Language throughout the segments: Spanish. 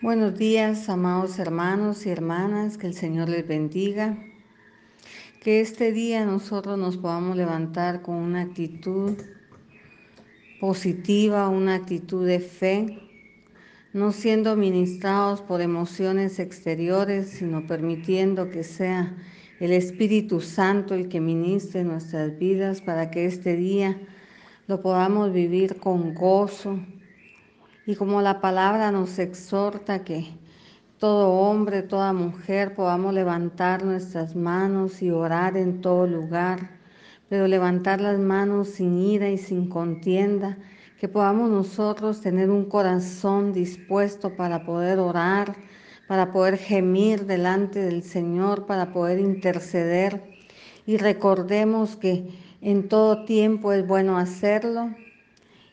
Buenos días, amados hermanos y hermanas, que el Señor les bendiga. Que este día nosotros nos podamos levantar con una actitud positiva, una actitud de fe, no siendo ministrados por emociones exteriores, sino permitiendo que sea el Espíritu Santo el que ministre nuestras vidas para que este día lo podamos vivir con gozo, y como la palabra nos exhorta que todo hombre, toda mujer podamos levantar nuestras manos y orar en todo lugar, pero levantar las manos sin ira y sin contienda, que podamos nosotros tener un corazón dispuesto para poder orar, para poder gemir delante del Señor, para poder interceder. Y recordemos que en todo tiempo es bueno hacerlo,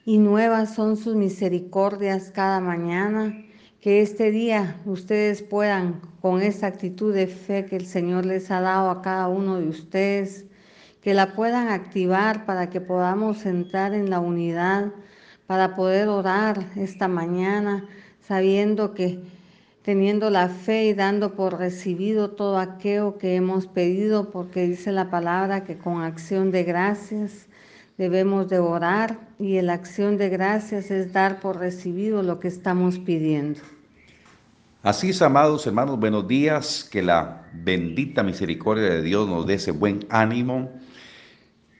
y nuevas son sus misericordias cada mañana. Que este día ustedes puedan, con esa actitud de fe que el Señor les ha dado a cada uno de ustedes, que la puedan activar para que podamos entrar en la unidad, para poder orar esta mañana, sabiendo que teniendo la fe y dando por recibido todo aquello que hemos pedido, porque dice la palabra que con acción de gracias Debemos de orar y la acción de gracias es dar por recibido lo que estamos pidiendo. Así es, amados hermanos, buenos días. Que la bendita misericordia de Dios nos dé ese buen ánimo.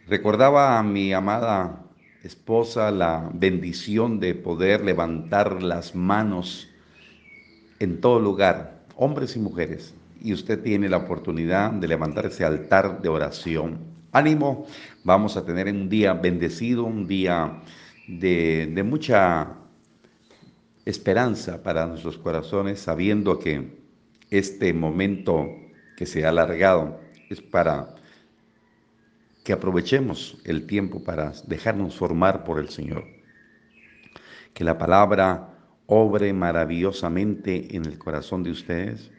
Recordaba a mi amada esposa la bendición de poder levantar las manos en todo lugar, hombres y mujeres. Y usted tiene la oportunidad de levantar ese altar de oración ánimo, vamos a tener un día bendecido, un día de, mucha esperanza para nuestros corazones, sabiendo que este momento que se ha alargado es para que aprovechemos el tiempo para dejarnos formar por el Señor. Que la palabra obre maravillosamente en el corazón de ustedes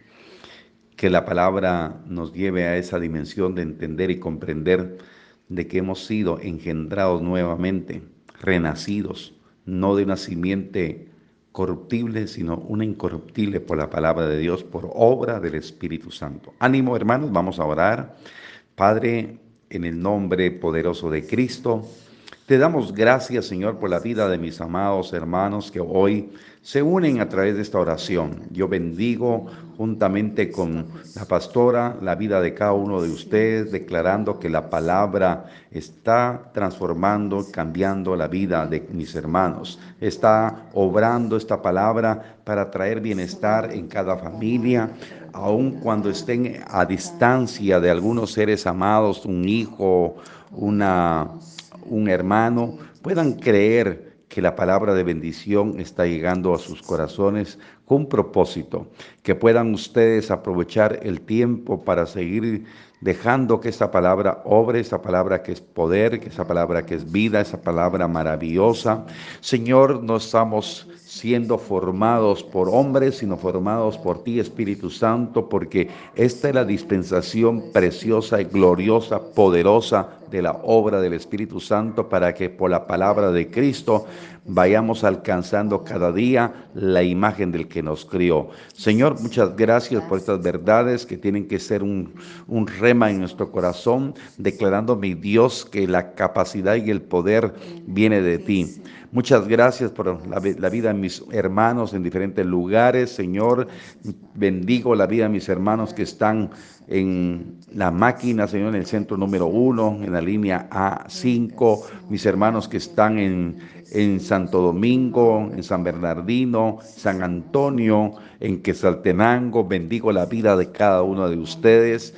que la palabra nos lleve a esa dimensión de entender y comprender de que hemos sido engendrados nuevamente, renacidos, no de una simiente corruptible, sino una incorruptible por la palabra de Dios, por obra del Espíritu Santo. Ánimo, hermanos, vamos a orar. Padre, en el nombre poderoso de Cristo, te damos gracias, Señor, por la vida de mis amados hermanos que hoy se unen a través de esta oración. Yo bendigo juntamente con la pastora la vida de cada uno de ustedes, declarando que la palabra está transformando, cambiando la vida de mis hermanos. Está obrando esta palabra para traer bienestar en cada familia, aun cuando estén a distancia de algunos seres amados, un hijo, una un hermano, puedan creer que la palabra de bendición está llegando a sus corazones con propósito, que puedan ustedes aprovechar el tiempo para seguir dejando que esta palabra obre, esa palabra que es poder, que esa palabra que es vida, esa palabra maravillosa. Señor, no estamos siendo formados por hombres, sino formados por ti, Espíritu Santo, porque esta es la dispensación preciosa y gloriosa, poderosa de la obra del Espíritu Santo, para que por la palabra de Cristo vayamos alcanzando cada día la imagen del que nos crió. Señor, muchas gracias por estas verdades que tienen que ser un, un rema en nuestro corazón, declarando, mi Dios, que la capacidad y el poder viene de ti. Muchas gracias por la, vida de mis hermanos en diferentes lugares, Señor. Bendigo la vida de mis hermanos que están en la máquina, Señor, en el centro número uno, en la línea A5, mis hermanos que están en, en Santo Domingo, en San Bernardino, San Antonio, en Quesaltenango. Bendigo la vida de cada uno de ustedes.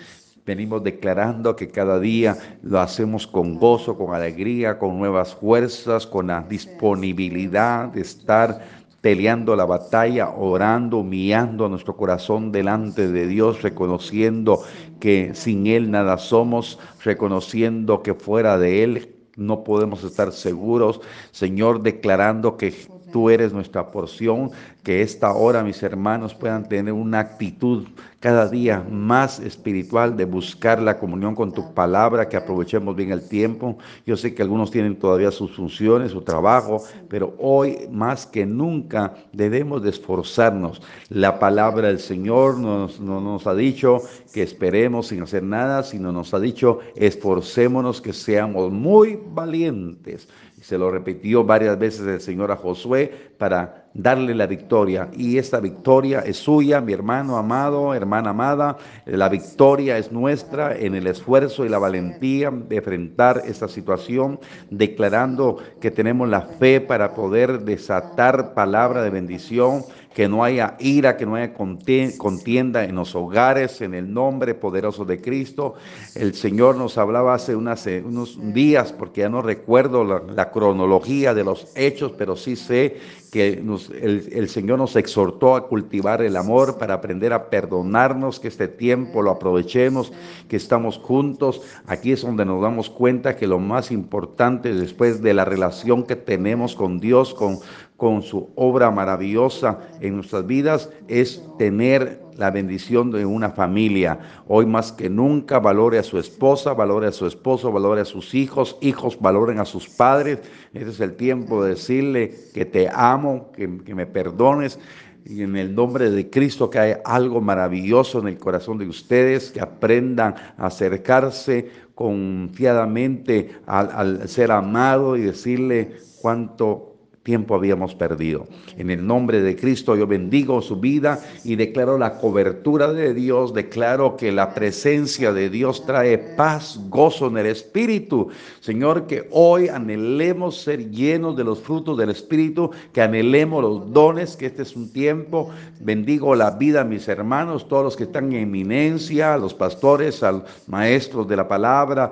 Venimos declarando que cada día lo hacemos con gozo, con alegría, con nuevas fuerzas, con la disponibilidad de estar peleando la batalla, orando, humillando nuestro corazón delante de Dios, reconociendo que sin Él nada somos, reconociendo que fuera de Él no podemos estar seguros, Señor, declarando que Tú eres nuestra porción. Que esta hora mis hermanos puedan tener una actitud cada día más espiritual de buscar la comunión con tu palabra, que aprovechemos bien el tiempo. Yo sé que algunos tienen todavía sus funciones, su trabajo, pero hoy más que nunca debemos de esforzarnos. La palabra del Señor nos, no nos ha dicho que esperemos sin hacer nada, sino nos ha dicho esforcémonos que seamos muy valientes. Se lo repitió varias veces el Señor a Josué para darle la victoria. Y esta victoria es suya, mi hermano amado, hermana amada. La victoria es nuestra en el esfuerzo y la valentía de enfrentar esta situación, declarando que tenemos la fe para poder desatar palabra de bendición que no haya ira, que no haya contienda en los hogares, en el nombre poderoso de Cristo. El Señor nos hablaba hace unos días, porque ya no recuerdo la, cronología de los hechos, pero sí sé que el, Señor nos exhortó a cultivar el amor para aprender a perdonarnos, que este tiempo lo aprovechemos, que estamos juntos. Aquí es donde nos damos cuenta que lo más importante después de la relación que tenemos con Dios, con, con su obra maravillosa en nuestras vidas es tener la bendición de una familia. Hoy más que nunca valore a su esposa, valore a su esposo, valore a sus hijos, hijos valoren a sus padres. Ese es el tiempo de decirle que te amo, que, que me perdones y en el nombre de Cristo que hay algo maravilloso en el corazón de ustedes, que aprendan a acercarse confiadamente al, al ser amado y decirle cuánto tiempo habíamos perdido. En el nombre de Cristo yo bendigo su vida y declaro la cobertura de Dios, declaro que la presencia de Dios trae paz, gozo en el Espíritu. Señor, que hoy anhelemos ser llenos de los frutos del Espíritu, que anhelemos los dones, que este es un tiempo. Bendigo la vida a mis hermanos, todos los que están en eminencia, a los pastores, a los maestros de la palabra.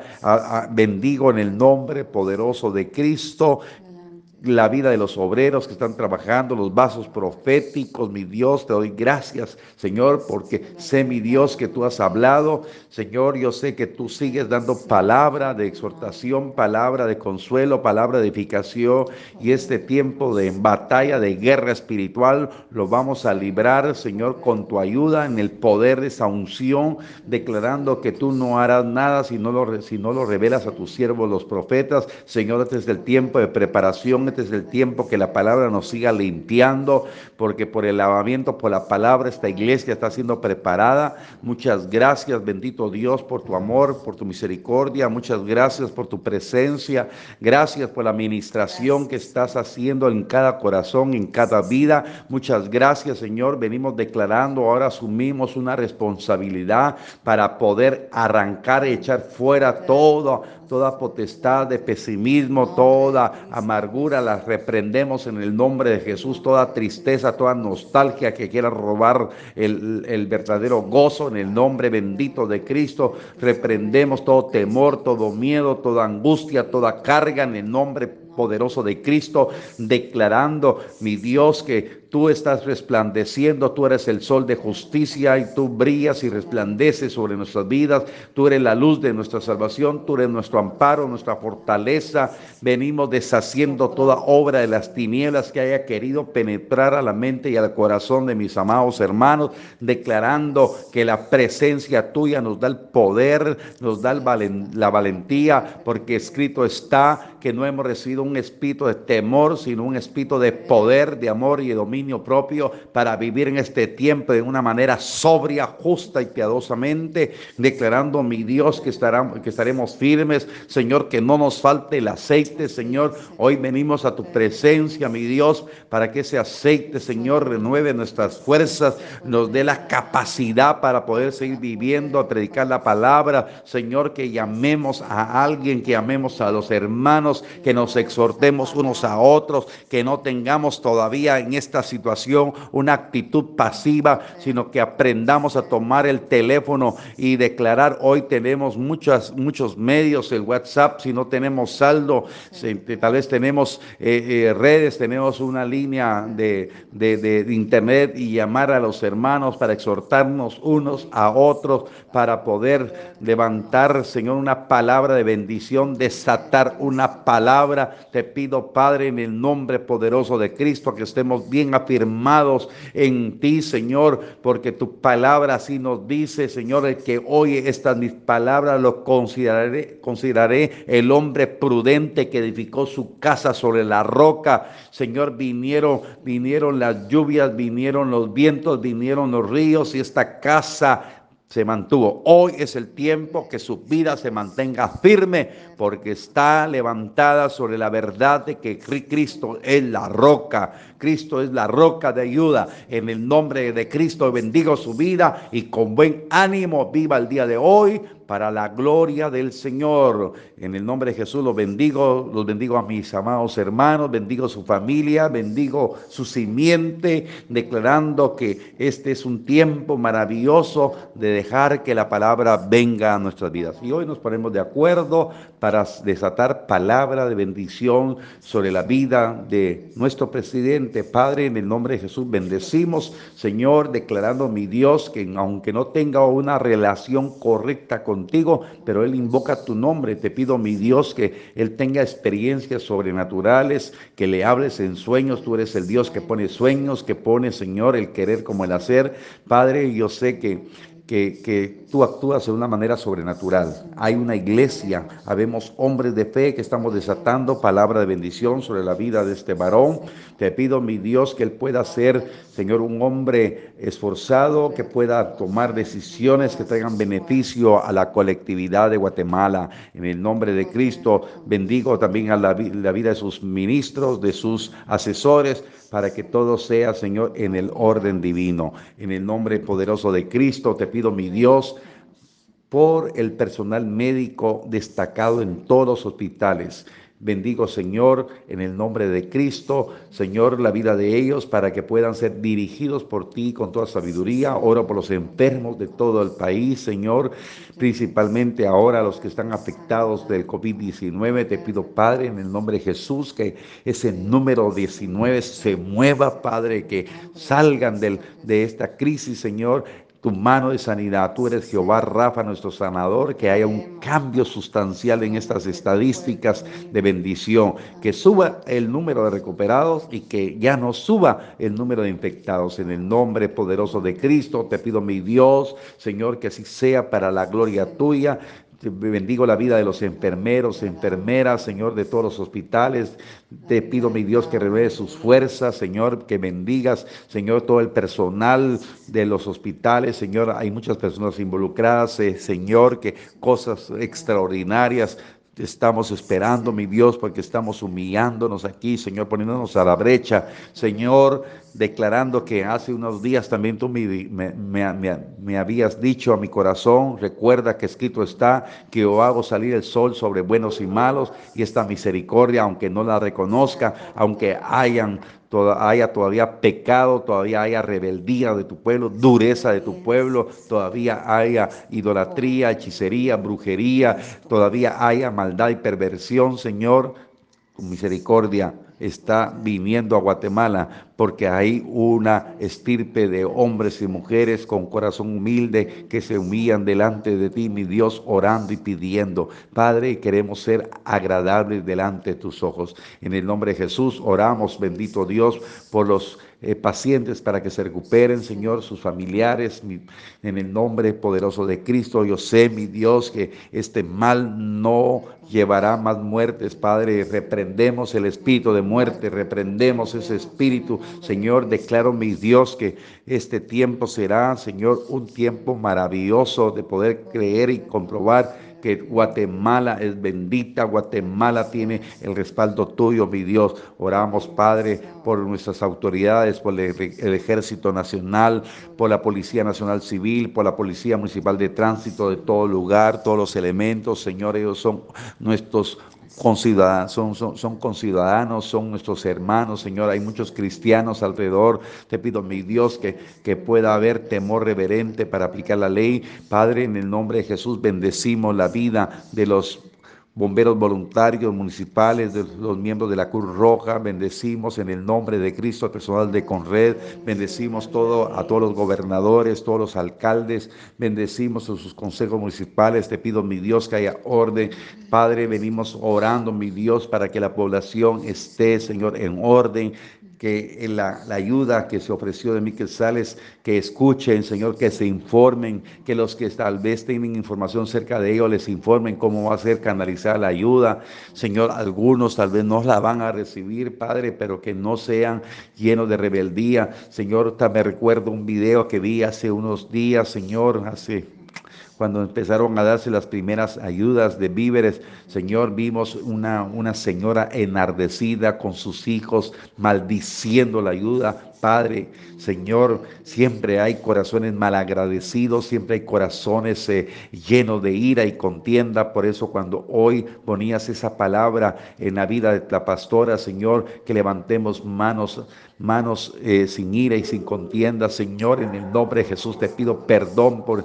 bendigo en el nombre poderoso de Cristo la vida de los obreros que están trabajando, los vasos proféticos, mi Dios, te doy gracias, Señor, porque sé, mi Dios, que tú has hablado. Señor, yo sé que tú sigues dando palabra de exhortación, palabra de consuelo, palabra de edificación, y este tiempo de batalla, de guerra espiritual, lo vamos a librar, Señor, con tu ayuda, en el poder de esa unción, declarando que tú no harás nada si no lo, si no lo revelas a tus siervos, los profetas. Señor, este es el tiempo de preparación es el tiempo que la palabra nos siga limpiando, porque por el lavamiento, por la palabra, esta iglesia está siendo preparada. Muchas gracias, bendito Dios, por tu amor, por tu misericordia. Muchas gracias por tu presencia. Gracias por la administración que estás haciendo en cada corazón, en cada vida. Muchas gracias, Señor. Venimos declarando, ahora asumimos una responsabilidad para poder arrancar y echar fuera todo toda potestad de pesimismo, toda amargura, la reprendemos en el nombre de Jesús, toda toda nostalgia que quiera robar el verdadero gozo en el nombre bendito de Cristo, reprendemos todo temor, todo miedo, toda angustia, toda carga en el nombre poderoso de Cristo, declarando, mi Dios, que tú estás resplandeciendo, tú eres el sol de justicia y tú brillas y resplandeces sobre nuestras vidas, tú eres la luz de nuestra salvación, tú eres nuestro amparo, nuestra fortaleza. Venimos deshaciendo toda obra de las tinieblas que haya querido penetrar a la mente y al corazón de mis amados hermanos, declarando que la presencia tuya nos da el poder, nos da la valentía, porque escrito está que no hemos recibido un espíritu de temor, sino un espíritu de poder, de amor y de dominio propio para vivir en este tiempo de una manera sobria, justa y piadosamente, declarando, mi Dios, que, que estaremos firmes, Señor, que no nos falte el aceite, Señor. Hoy venimos a tu presencia, mi Dios, para que ese aceite, Señor, renueve nuestras fuerzas, nos dé la capacidad para poder seguir viviendo, a predicar la palabra, Señor, que llamemos a alguien, que llamemos a los hermanos, que nos exhortemos unos a otros, que no tengamos todavía en esta situación situación, una actitud pasiva, sino que aprendamos a tomar el teléfono y declarar, hoy tenemos muchas, muchos medios, el WhatsApp, si no tenemos saldo, tal vez tenemos eh, eh, redes, tenemos una línea de, de internet y llamar a los hermanos para exhortarnos unos a otros, para poder levantar, Señor, una palabra de bendición, desatar una palabra. Te pido, Padre, en el nombre poderoso de Cristo, que estemos bien afirmados en ti, Señor, porque tu palabra así nos dice, Señor, el que oye estas mis palabras lo consideraré, consideraré el hombre prudente que edificó su casa sobre la roca. Señor, vinieron, vinieron las lluvias, vinieron los vientos, vinieron los ríos y esta casa se mantuvo. Hoy es el tiempo que su vida se mantenga firme porque está levantada sobre la verdad de que Cristo es la roca. Cristo es la roca de ayuda. En el nombre de Cristo bendigo su vida y con buen ánimo viva el día de hoy para la gloria del Señor. En el nombre de Jesús los bendigo, los bendigo a mis amados hermanos, bendigo su familia, bendigo su simiente, declarando que este es un tiempo maravilloso de dejar que la palabra venga a nuestras vidas. Y hoy nos ponemos de acuerdo desatar palabra de bendición sobre la vida de nuestro presidente. Padre, en el nombre de Jesús, bendecimos, Señor, declarando mi Dios que aunque no tenga una relación correcta contigo, pero Él invoca tu nombre. Te pido, mi Dios, que Él tenga experiencias sobrenaturales, que le hables en sueños. Tú eres el Dios que pone sueños, que pone, Señor, el querer como el hacer. Padre, yo sé que que, tú actúas de una manera sobrenatural. Hay una iglesia, habemos hombres de fe que estamos desatando palabra de bendición sobre la vida de este varón. Te pido, mi Dios, que él pueda ser, Señor, un hombre esforzado, que pueda tomar decisiones que traigan beneficio a la colectividad de Guatemala. En el nombre de Cristo, bendigo también a la vida de sus ministros, de sus asesores para que todo sea, Señor, en el orden divino. En el nombre poderoso de Cristo te pido, mi Dios, por el personal médico destacado en todos los hospitales Bendigo, Señor, en el nombre de Cristo, Señor, la vida de ellos para que puedan ser dirigidos por ti con toda sabiduría. Oro por los enfermos de todo el país, Señor, principalmente ahora los que están afectados del COVID-19. Te pido, Padre, en el nombre de Jesús, que ese número 19 se mueva, Padre, que salgan del, de esta crisis, Señor, tu mano de sanidad. Tú eres Jehová Rafa, nuestro sanador, que haya un cambio sustancial en estas estadísticas de bendición, que suba el número de recuperados y que ya no suba el número de infectados. En el nombre poderoso de Cristo, te pido mi Dios, Señor, que así sea para la gloria tuya. Bendigo la vida de los enfermeros, enfermeras, Señor, de todos los hospitales. Te pido, mi Dios, que revele sus fuerzas, Señor, que bendigas, Señor, todo el personal de los hospitales, Señor. Hay muchas personas involucradas, eh, Señor, que cosas extraordinarias estamos esperando, mi Dios, porque estamos humillándonos aquí, Señor, poniéndonos a la brecha, Señor, declarando que hace unos días también tú me, habías dicho a mi corazón, recuerda que escrito está que yo hago salir el sol sobre buenos y malos y esta misericordia, aunque no la reconozca, aunque hayan haya todavía pecado, todavía haya rebeldía de tu pueblo, dureza de tu pueblo, todavía haya idolatría, hechicería, brujería, todavía haya maldad y perversión, Señor, con misericordia está viniendo a Guatemala porque hay una estirpe de hombres y mujeres con corazón humilde que se humillan delante de ti, mi Dios, orando y pidiendo. Padre, queremos ser agradables delante de tus ojos. En el nombre de Jesús oramos, bendito Dios, por los eh, pacientes para que se recuperen, Señor, sus familiares, en el nombre poderoso de Cristo. Yo sé, mi Dios, que este mal no llevará más muertes, Padre. Reprendemos el espíritu de muerte, reprendemos ese espíritu. Señor, declaro, mi Dios, que este tiempo será, Señor, un tiempo maravilloso de poder creer y comprobar que Guatemala es bendita, Guatemala tiene el respaldo tuyo, mi Dios. Oramos, Padre, por nuestras autoridades, por el, Ejército Nacional, por la Policía Nacional Civil, por la Policía Municipal de Tránsito de todo lugar, todos los elementos, Señor, ellos son nuestros conciudadanos, son, son, son conciudadanos, son nuestros hermanos, Señor. Hay muchos cristianos alrededor. Te pido, mi Dios, que, que pueda haber temor reverente para aplicar la ley. Padre, en el nombre de Jesús, bendecimos la vida de los bomberos voluntarios municipales, de los miembros de la Cruz Roja, bendecimos en el nombre de Cristo al personal de Conred, bendecimos a todos los gobernadores, todos los alcaldes, bendecimos a sus consejos municipales, te pido mi Dios que haya orden, Padre, venimos orando mi Dios para que la población esté, Señor, en orden, que la, ayuda que se ofreció de Miquel Sales, que escuchen, Señor, que se informen, que los que tal vez tienen información cerca de ellos les informen cómo va a ser la ayuda. Señor, algunos tal vez no la van a recibir, Padre, pero que no sean llenos de rebeldía. Señor, me recuerdo un video que vi hace unos días, Señor, hace cuando empezaron a darse las primeras ayudas de víveres, Señor, vimos una, una señora enardecida con sus hijos, maldiciendo la ayuda. Padre, Señor, siempre hay corazones malagradecidos, siempre hay corazones eh, llenos de ira y contienda. Por eso cuando hoy ponías esa palabra en la vida de la pastora, Señor, que levantemos manos, manos eh, sin ira y sin contienda, Señor, en el nombre de Jesús te pido perdón por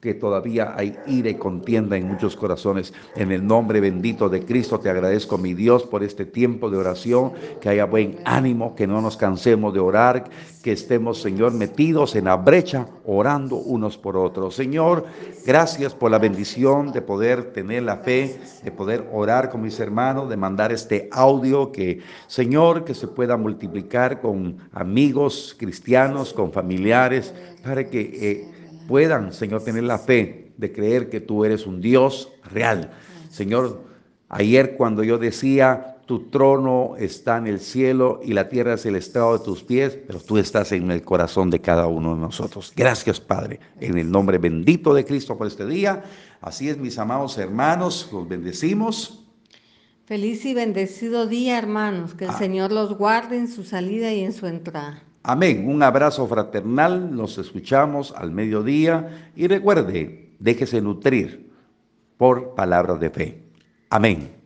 que todavía hay ira y contienda en muchos corazones. En el nombre bendito de Cristo te agradezco, mi Dios, por este tiempo de oración, que haya buen ánimo, que no nos cansemos de orar, que estemos, Señor, metidos en la brecha, orando unos por otros. Señor, gracias por la bendición de poder tener la fe, de poder orar con mis hermanos, de mandar este audio que, Señor, que se pueda multiplicar con amigos cristianos, con familiares, para que... Eh, puedan, Señor, tener la fe de creer que tú eres un Dios real. Señor, ayer cuando yo decía, tu trono está en el cielo y la tierra es el estado de tus pies, pero tú estás en el corazón de cada uno de nosotros. Gracias, Padre, en el nombre bendito de Cristo por este día. Así es, mis amados hermanos, los bendecimos. Feliz y bendecido día, hermanos. Que el ah. Señor los guarde en su salida y en su entrada. Amén. Un abrazo fraternal. Nos escuchamos al mediodía. Y recuerde, déjese nutrir por palabras de fe. Amén.